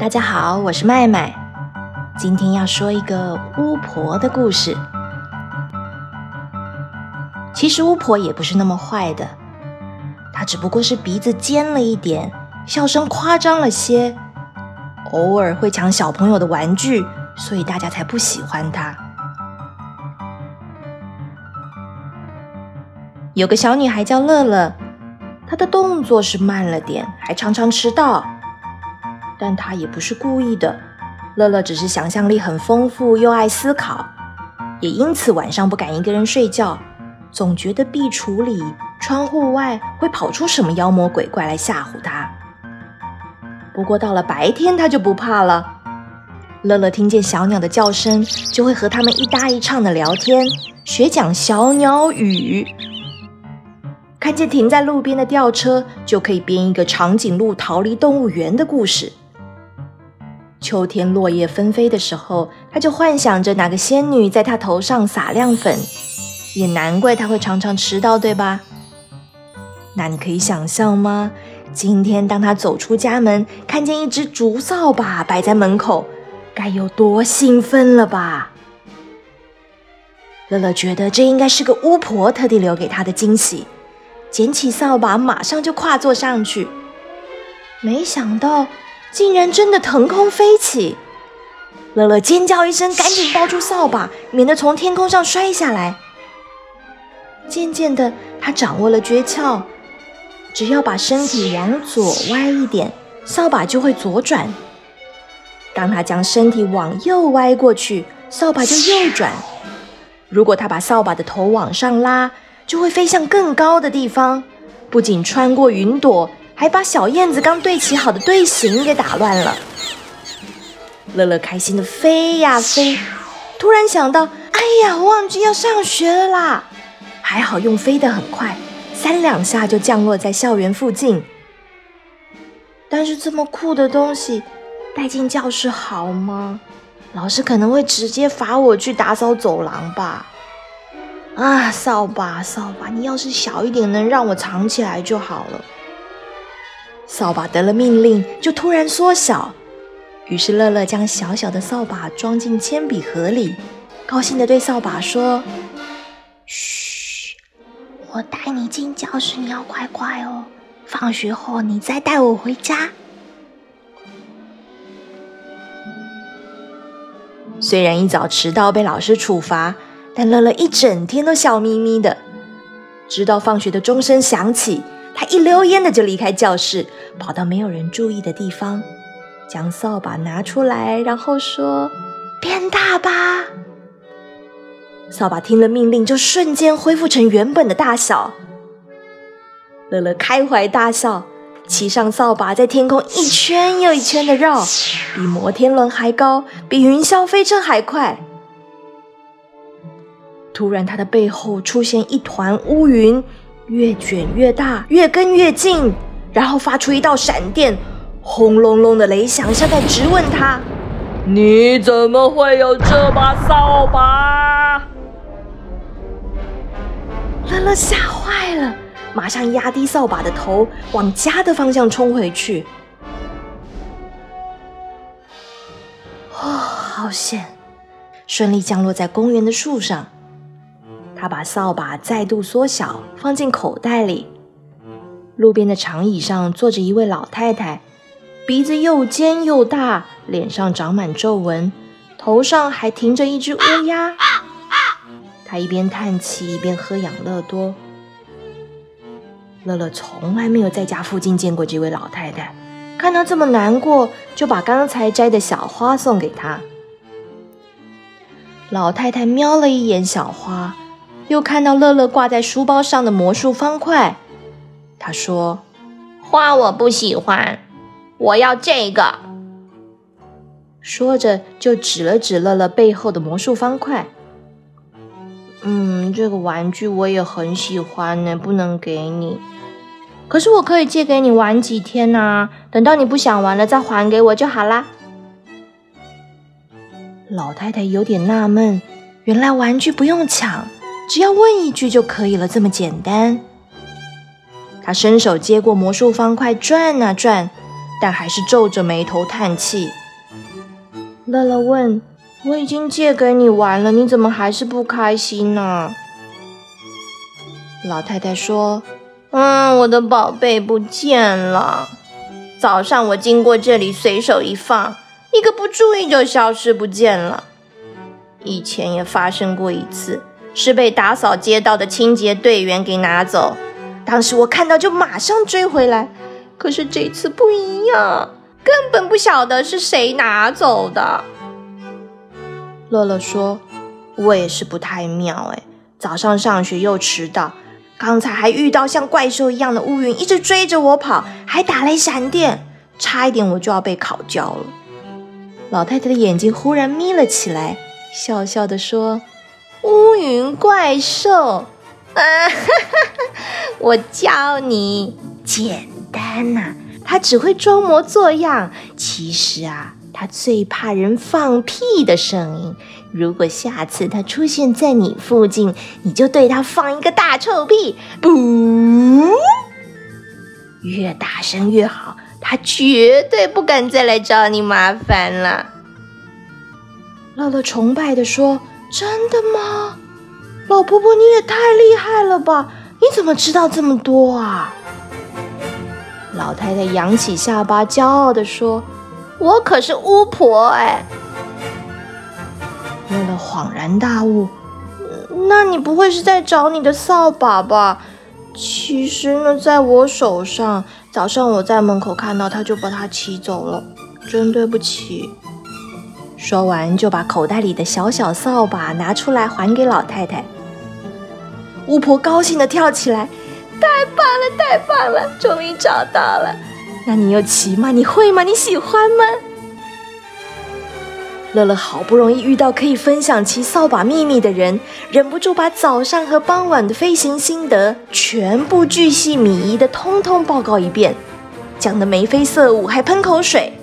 大家好，我是麦麦。今天要说一个巫婆的故事。其实巫婆也不是那么坏的，她只不过是鼻子尖了一点，笑声夸张了些，偶尔会抢小朋友的玩具，所以大家才不喜欢她。有个小女孩叫乐乐，她的动作是慢了点，还常常迟到。但他也不是故意的，乐乐只是想象力很丰富，又爱思考，也因此晚上不敢一个人睡觉，总觉得壁橱里、窗户外会跑出什么妖魔鬼怪来吓唬他。不过到了白天，他就不怕了。乐乐听见小鸟的叫声，就会和它们一搭一唱的聊天，学讲小鸟语。看见停在路边的吊车，就可以编一个长颈鹿逃离动物园的故事。秋天落叶纷飞的时候，他就幻想着哪个仙女在他头上撒亮粉，也难怪他会常常迟到，对吧？那你可以想象吗？今天当他走出家门，看见一只竹扫把摆在门口，该有多兴奋了吧？乐乐觉得这应该是个巫婆特地留给他的惊喜。捡起扫把，马上就跨坐上去。没想到，竟然真的腾空飞起！乐乐尖叫一声，赶紧抱住扫把，免得从天空上摔下来。渐渐的，他掌握了诀窍：只要把身体往左歪一点，扫把就会左转；当他将身体往右歪过去，扫把就右转。如果他把扫把的头往上拉，就会飞向更高的地方，不仅穿过云朵，还把小燕子刚对齐好的队形给打乱了。乐乐开心的飞呀飞，突然想到，哎呀，我忘记要上学了啦！还好用飞得很快，三两下就降落在校园附近。但是这么酷的东西带进教室好吗？老师可能会直接罚我去打扫走廊吧。啊，扫把，扫把！你要是小一点，能让我藏起来就好了。扫把得了命令，就突然缩小。于是乐乐将小小的扫把装进铅笔盒里，高兴地对扫把说：“嘘，我带你进教室，你要乖乖哦。放学后你再带我回家。”虽然一早迟到被老师处罚。但乐乐一整天都笑眯眯的，直到放学的钟声响起，他一溜烟的就离开教室，跑到没有人注意的地方，将扫把拿出来，然后说：“变大吧！”扫把听了命令，就瞬间恢复成原本的大小。乐乐开怀大笑，骑上扫把，在天空一圈又一圈的绕，比摩天轮还高，比云霄飞车还快。突然，他的背后出现一团乌云，越卷越大，越跟越近，然后发出一道闪电，轰隆隆的雷响，像在质问他：“你怎么会有这把扫把？”乐乐吓坏了，马上压低扫把的头，往家的方向冲回去。哦，好险！顺利降落在公园的树上。他把扫把再度缩小，放进口袋里。路边的长椅上坐着一位老太太，鼻子又尖又大，脸上长满皱纹，头上还停着一只乌鸦。她一边叹气，一边喝养乐多。乐乐从来没有在家附近见过这位老太太，看她这么难过，就把刚才摘的小花送给她。老太太瞄了一眼小花。又看到乐乐挂在书包上的魔术方块，他说：“花我不喜欢，我要这个。”说着就指了指乐乐背后的魔术方块。“嗯，这个玩具我也很喜欢呢，不能给你。可是我可以借给你玩几天呢？等到你不想玩了再还给我就好啦。”老太太有点纳闷，原来玩具不用抢。只要问一句就可以了，这么简单。他伸手接过魔术方块，转啊转，但还是皱着眉头叹气。乐乐问：“我已经借给你玩了，你怎么还是不开心呢？”老太太说：“嗯，我的宝贝不见了。早上我经过这里，随手一放，一个不注意就消失不见了。以前也发生过一次，是被打扫街道的清洁队员给拿走。当时我看到就马上追回来，可是这次不一样。”根本不晓得是谁拿走的。乐乐说：“我也是不太妙哎，早上上学又迟到，刚才还遇到像怪兽一样的乌云，一直追着我跑，还打雷闪电，差一点我就要被烤焦了。”老太太的眼睛忽然眯了起来，笑笑的说：“乌云怪兽啊哈哈哈，我教你，简单呐。”他只会装模作样，其实啊，他最怕人放屁的声音。如果下次他出现在你附近，你就对他放一个大臭屁，不，越大声越好，他绝对不敢再来找你麻烦了。乐乐崇拜的说：“真的吗？老婆婆你也太厉害了吧？你怎么知道这么多啊？”老太太扬起下巴，骄傲地说：“我可是巫婆哎！”乐乐恍然大悟：“那你不会是在找你的扫把吧？其实呢，在我手上。早上我在门口看到它，就把它骑走了，真对不起。”说完，就把口袋里的小小扫把拿出来还给老太太。巫婆高兴地跳起来。太棒了，太棒了，终于找到了。那你又骑吗？你会吗？你喜欢吗？乐乐好不容易遇到可以分享骑扫把秘密的人，忍不住把早上和傍晚的飞行心得全部巨细靡遗的通通报告一遍，讲得眉飞色舞，还喷口水。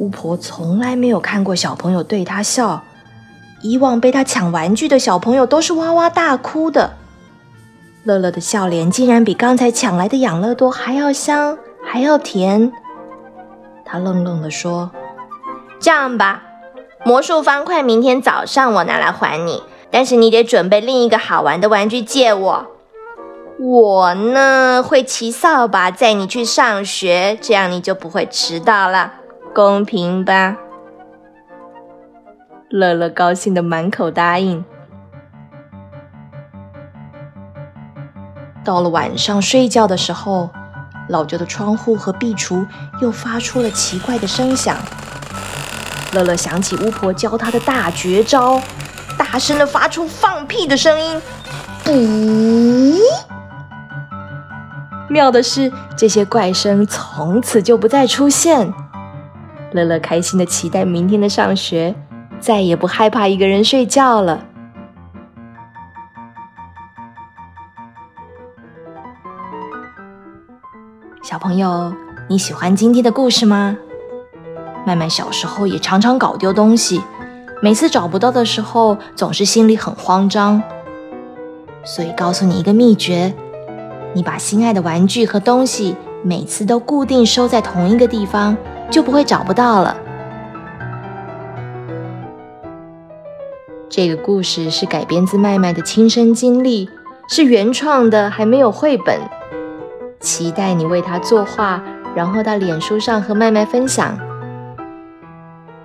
巫婆从来没有看过小朋友对她笑，以往被她抢玩具的小朋友都是哇哇大哭的。乐乐的笑脸竟然比刚才抢来的养乐多还要香，还要甜。他愣愣地说：“这样吧，魔术方块明天早上我拿来还你，但是你得准备另一个好玩的玩具借我。我呢会骑扫把载你去上学，这样你就不会迟到了，公平吧？”乐乐高兴的满口答应。到了晚上睡觉的时候，老旧的窗户和壁橱又发出了奇怪的声响。乐乐想起巫婆教他的大绝招，大声的发出放屁的声音。噗！妙的是，这些怪声从此就不再出现。乐乐开心的期待明天的上学，再也不害怕一个人睡觉了。小朋友，你喜欢今天的故事吗？麦麦小时候也常常搞丢东西，每次找不到的时候，总是心里很慌张。所以告诉你一个秘诀：你把心爱的玩具和东西每次都固定收在同一个地方，就不会找不到了。这个故事是改编自麦麦的亲身经历，是原创的，还没有绘本。期待你为他作画，然后到脸书上和麦麦分享。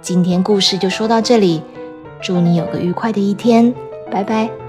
今天故事就说到这里，祝你有个愉快的一天，拜拜。